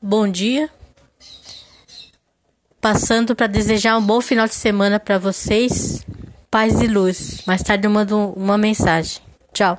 Bom dia. Passando para desejar um bom final de semana para vocês. Paz e luz. Mais tarde eu mando uma mensagem. Tchau.